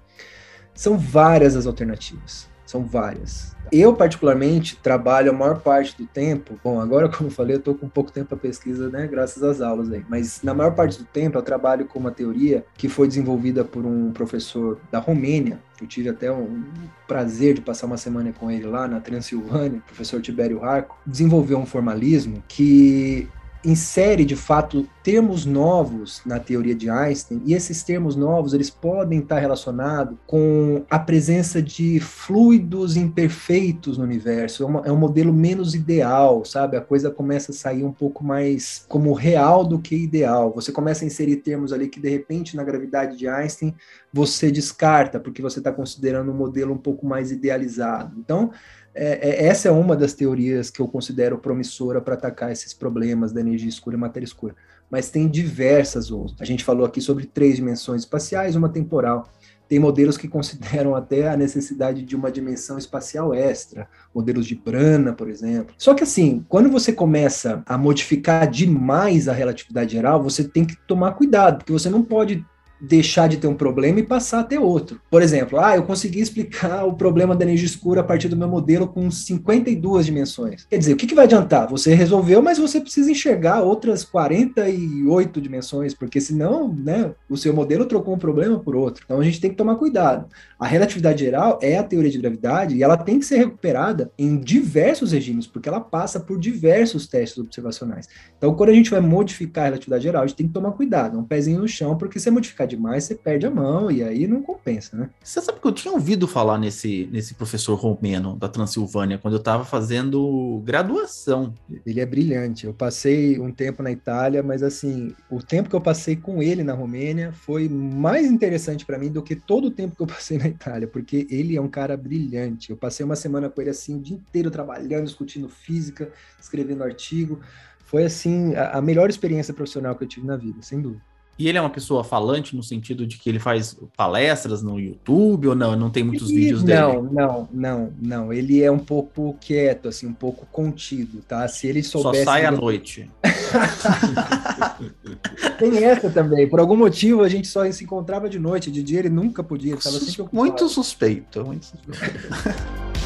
são várias as alternativas. São várias. Eu, particularmente, trabalho a maior parte do tempo. Bom, agora, [LAUGHS] como eu falei, eu estou com pouco tempo para pesquisa, né? Graças às aulas aí. Mas na maior parte do tempo, eu trabalho com uma teoria que foi desenvolvida por um professor da Romênia. Eu tive até um prazer de passar uma semana com ele lá na Transilvânia, professor Tibério Arco. Desenvolveu um formalismo que insere de fato termos novos na teoria de Einstein e esses termos novos eles podem estar relacionados com a presença de fluidos imperfeitos no universo. É, uma, é, um modelo menos ideal sabe? A coisa começa a sair um pouco mais como real do que ideal. Você começa a inserir termos ali que de repente na gravidade de Einstein você descarta porque você está considerando um modelo um pouco mais idealizado. Então é, é, essa é uma das teorias que eu considero promissora para atacar esses problemas da energia escura e matéria escura. Mas tem diversas outras. A gente falou aqui sobre três dimensões espaciais, uma temporal. Tem modelos que consideram até a necessidade de uma dimensão espacial extra, modelos de Brana, por exemplo. Só que assim, quando você começa a modificar demais a relatividade geral, você tem que tomar cuidado, porque você não pode deixar de ter um problema e passar a ter outro. Por exemplo, ah, eu consegui explicar o problema da energia escura a partir do meu modelo com 52 dimensões. Quer dizer, o que, que vai adiantar? Você resolveu, mas você precisa enxergar outras 48 dimensões, porque senão, né, o seu modelo trocou um problema por outro. Então a gente tem que tomar cuidado. A relatividade geral é a teoria de gravidade e ela tem que ser recuperada em diversos regimes, porque ela passa por diversos testes observacionais. Então, quando a gente vai modificar a relatividade geral, a gente tem que tomar cuidado, um pezinho no chão, porque se modificar demais, você perde a mão e aí não compensa, né? Você sabe que eu tinha ouvido falar nesse, nesse professor romeno da Transilvânia quando eu estava fazendo graduação. Ele é brilhante. Eu passei um tempo na Itália, mas assim, o tempo que eu passei com ele na Romênia foi mais interessante para mim do que todo o tempo que eu passei na Itália, porque ele é um cara brilhante. Eu passei uma semana com ele assim, o dia inteiro trabalhando, discutindo física, escrevendo artigo. Foi assim a, a melhor experiência profissional que eu tive na vida, sem dúvida. E ele é uma pessoa falante no sentido de que ele faz palestras no YouTube ou não? Não tem muitos e, vídeos não, dele? Não, não, não. Ele é um pouco quieto, assim, um pouco contido, tá? Se ele soubesse. Só sai à noite. [LAUGHS] tem essa também. Por algum motivo a gente só se encontrava de noite. De dia ele nunca podia. Ocupado. Muito suspeito. Muito suspeito.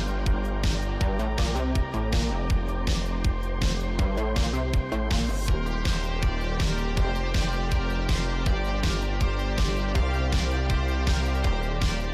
[LAUGHS]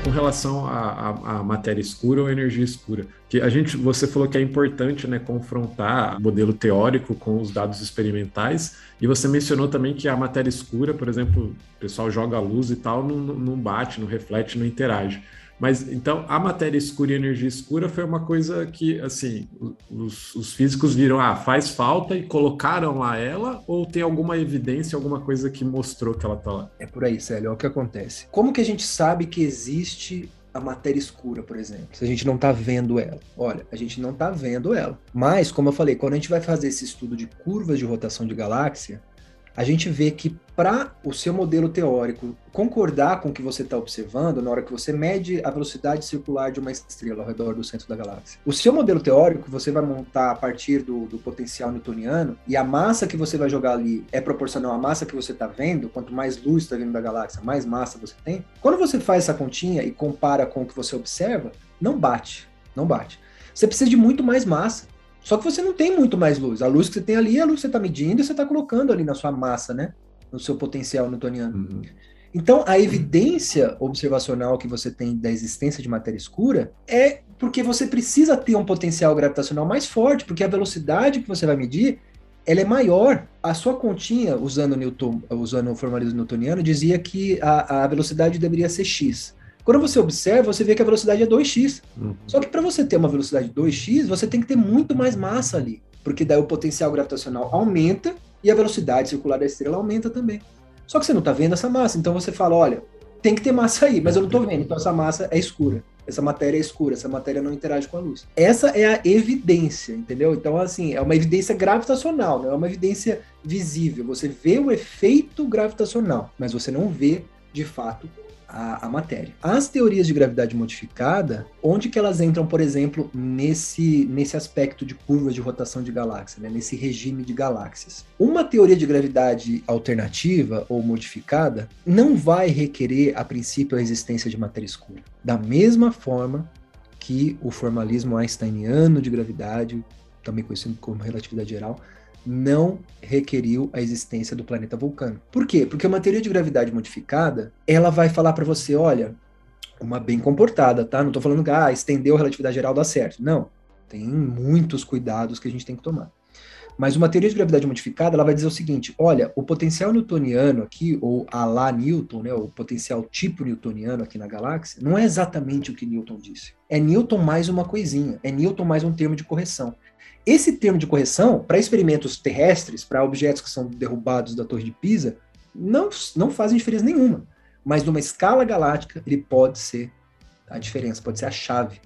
com relação à, matéria escura ou energia escura. Que a gente, você falou que é importante né, confrontar o modelo teórico com os dados experimentais, e você mencionou também que a matéria escura, por exemplo, o pessoal joga a luz e tal, não, não bate, não reflete, não interage. Mas então a matéria escura e a energia escura foi uma coisa que, assim, os, os, físicos viram, ah, faz falta e colocaram lá ela, ou tem alguma evidência, alguma coisa que mostrou que ela tá lá? É por aí, Célio, é o que acontece. Como que a gente sabe que existe a matéria escura, por exemplo, se a gente não está vendo ela. Olha, a gente não está vendo ela. Mas, como eu falei, quando a gente vai fazer esse estudo de curvas de rotação de galáxia, a gente vê que para o seu modelo teórico concordar com o que você está observando, na hora que você mede a velocidade circular de uma estrela ao redor do centro da galáxia, o seu modelo teórico você vai montar a partir do, do potencial newtoniano e a massa que você vai jogar ali é proporcional à massa que você está vendo. Quanto mais luz está vindo da galáxia, mais massa você tem. Quando você faz essa continha e compara com o que você observa, não bate, não bate. Você precisa de muito mais massa. Só que você não tem muito mais luz. A luz que você tem ali é a luz que você está medindo e você está colocando ali na sua massa, né? No seu potencial newtoniano. Uhum. Então, a evidência observacional que você tem da existência de matéria escura é porque você precisa ter um potencial gravitacional mais forte, porque a velocidade que você vai medir ela é maior. A sua continha, usando, Newton, usando o formalismo newtoniano, dizia que a, a velocidade deveria ser x. Quando você observa, você vê que a velocidade é 2x. Uhum. Só que para você ter uma velocidade 2x, você tem que ter muito mais massa ali, porque daí o potencial gravitacional aumenta e a velocidade circular da estrela aumenta também. Só que você não está vendo essa massa, então você fala, olha, tem que ter massa aí, mas eu não estou vendo, então essa massa é escura. Essa matéria é escura, essa matéria não interage com a luz. Essa é a evidência, entendeu? Então, assim, é uma evidência gravitacional, não é uma evidência visível. Você vê o efeito gravitacional, mas você não vê, de fato, a, a, matéria. As teorias de gravidade modificada, onde que elas entram, por exemplo, nesse, nesse aspecto de curvas de rotação de galáxias, né, nesse regime de galáxias? Uma teoria de gravidade alternativa ou modificada não vai requerer, a princípio, a existência de matéria escura. Da mesma forma que o formalismo einsteiniano de gravidade, também conhecido como relatividade geral, não requeriu a existência do planeta Vulcano. Por quê? Porque uma teoria de gravidade modificada, ela vai falar para você, olha, uma bem comportada, tá? Não estou falando que ah, estendeu a relatividade geral dá certo. Não. Tem muitos cuidados que a gente tem que tomar. Mas uma teoria de gravidade modificada, ela vai dizer o seguinte: olha, o potencial newtoniano aqui, ou a lá Newton, né, o potencial tipo newtoniano aqui na galáxia, não é exatamente o que Newton disse. É Newton mais uma coisinha, é Newton mais um termo de correção. Esse termo de correção, para experimentos terrestres, para objetos que são derrubados da Torre de Pisa, não, não fazem diferença nenhuma. Mas numa escala galáctica, ele pode ser a diferença, pode ser a chave.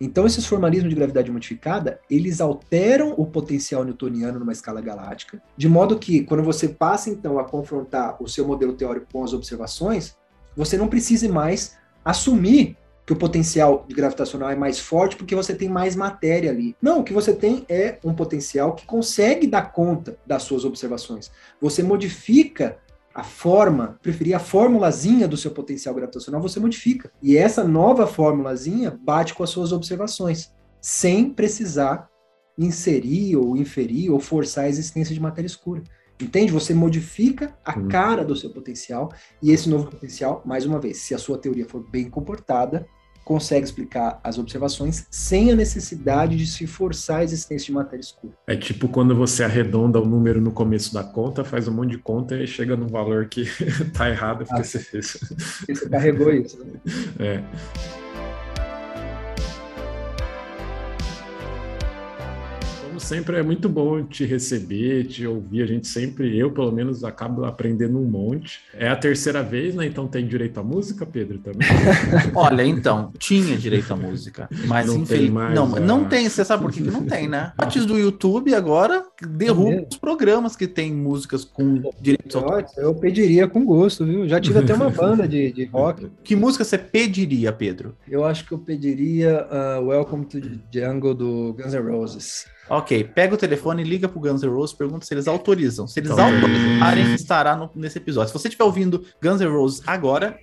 Então, esses formalismos de gravidade modificada, eles alteram o potencial newtoniano numa escala galáctica, de modo que, quando você passa, então, a confrontar o seu modelo teórico com as observações, você não precise mais assumir que o potencial gravitacional é mais forte porque você tem mais matéria ali. Não, o que você tem é um potencial que consegue dar conta das suas observações. Você modifica a forma, preferir a formulazinha do seu potencial gravitacional, você modifica. E essa nova formulazinha bate com as suas observações, sem precisar inserir ou inferir ou forçar a existência de matéria escura. Entende? Você modifica a uhum. cara do seu potencial e esse novo potencial, mais uma vez, se a sua teoria for bem comportada, consegue explicar as observações sem a necessidade de se forçar a existência de matéria escura. É tipo quando você arredonda o número no começo da conta, faz um monte de conta e chega num valor que [LAUGHS] tá errado porque ah, você fez. Você carregou isso. Né? É. sempre, é muito bom te receber, te ouvir. A gente sempre, eu pelo menos, acabo aprendendo um monte. É a terceira vez, né? Então tem direito à música, Pedro, também? [LAUGHS] Olha, então, tinha direito à música. Mas não tem mais. Não, a... não tem. Você sabe por que, que não tem, né? [LAUGHS] Antes do YouTube agora derruba é os programas que tem músicas com direitos autorais. Eu pediria com gosto, viu? Já tive até uma banda de, de rock. [LAUGHS] Que música você pediria, Pedro? Eu acho que eu pediria uh, Welcome to the Jungle do Guns N' Roses. Ok, pega o telefone, liga pro Guns N' Roses, pergunta se eles autorizam. Se eles autorizarem, estará no, nesse episódio. Se você estiver ouvindo Guns N' Roses agora,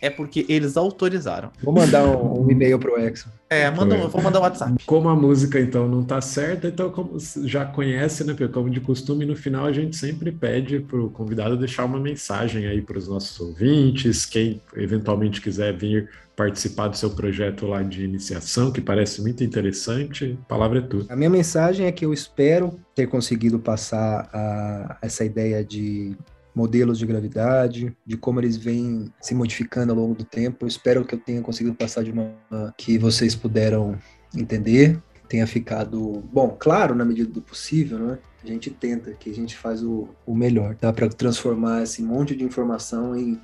é porque eles autorizaram. Vou mandar um, um e-mail pro Exxon. É, manda, é. vou mandar um WhatsApp. Como a música então não tá certa, então como já conhece, né, como de costume, no final a gente sempre pede pro convidado deixar uma mensagem aí para os nossos ouvintes, quem eventualmente quiser vir participar do seu projeto lá de iniciação, que parece muito interessante. A palavra é tudo. A minha mensagem é que eu espero ter conseguido passar a, essa ideia de modelos de gravidade, de como eles vêm se modificando ao longo do tempo. Eu espero que eu tenha conseguido passar de uma que vocês puderam entender, tenha ficado bom, claro, na medida do possível, né? A gente tenta, que a gente faz o, o melhor, dá para transformar esse monte de informação em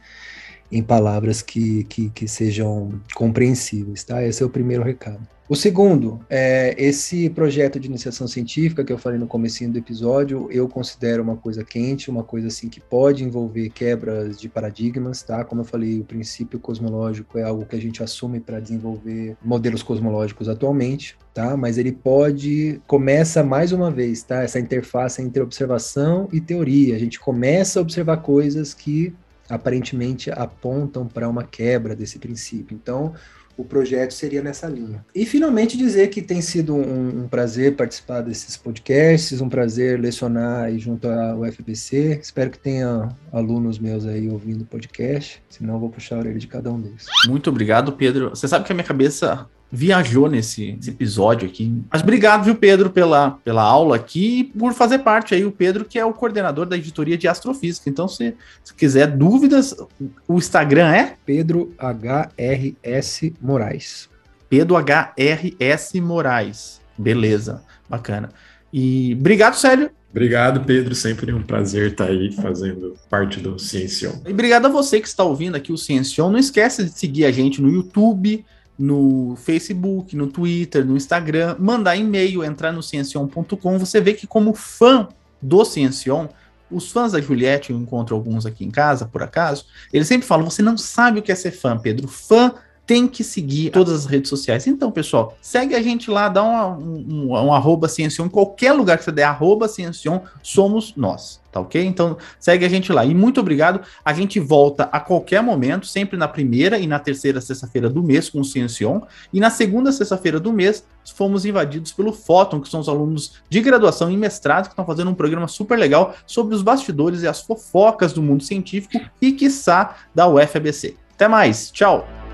em palavras que, que, que, sejam compreensíveis, tá? Esse é o primeiro recado. O segundo, é esse projeto de iniciação científica que eu falei no comecinho do episódio, eu considero uma coisa quente, uma coisa assim que pode envolver quebras de paradigmas, tá? Como eu falei, o princípio cosmológico é algo que a gente assume para desenvolver modelos cosmológicos atualmente, tá? Mas ele pode começa mais uma vez, tá? Essa interface entre observação e teoria. A gente começa a observar coisas que aparentemente apontam para uma quebra desse princípio. Então, o projeto seria nessa linha. E finalmente dizer que tem sido um, um, prazer participar desses podcasts, um prazer lecionar aí junto ao UFBC. Espero que tenha alunos meus aí ouvindo o podcast, senão vou puxar a orelha de cada um deles. Muito obrigado, Pedro. Você sabe que a minha cabeça viajou nesse, nesse, episódio aqui. Mas obrigado, viu, Pedro, pela, pela aula aqui e por fazer parte aí, o Pedro, que é o coordenador da editoria de Astrofísica. Então, se, se quiser dúvidas, o Instagram é? Pedro HRS Moraes. Pedro HRS Moraes. Beleza, bacana. E obrigado, Célio. Obrigado, Pedro. Sempre um prazer estar aí fazendo parte do Ciencion. E obrigado a você que está ouvindo aqui o Ciencion. Não esquece de seguir a gente no YouTube, no Facebook, no Twitter, no Instagram, mandar e-mail, entrar no ciencion.com, você vê que como fã do Ciencion, os fãs da Juliette, eu encontro alguns aqui em casa, por acaso, eles sempre falam, você não sabe o que é ser fã, Pedro. Fã tem que seguir todas as redes sociais. Então, pessoal, segue a gente lá, dá um, um, um arroba Ciencion, em qualquer lugar que você der arroba Ciencion, somos nós, tá ok? Então, segue a gente lá. E muito obrigado. A gente volta a qualquer momento, sempre na primeira e na terceira sexta-feira do mês com o Ciencion. E na segunda sexta-feira do mês, fomos invadidos pelo Fóton, que são os alunos de graduação e mestrado que estão fazendo um programa super legal sobre os bastidores e as fofocas do mundo científico e, quiçá, da UFABC. Até mais. Tchau.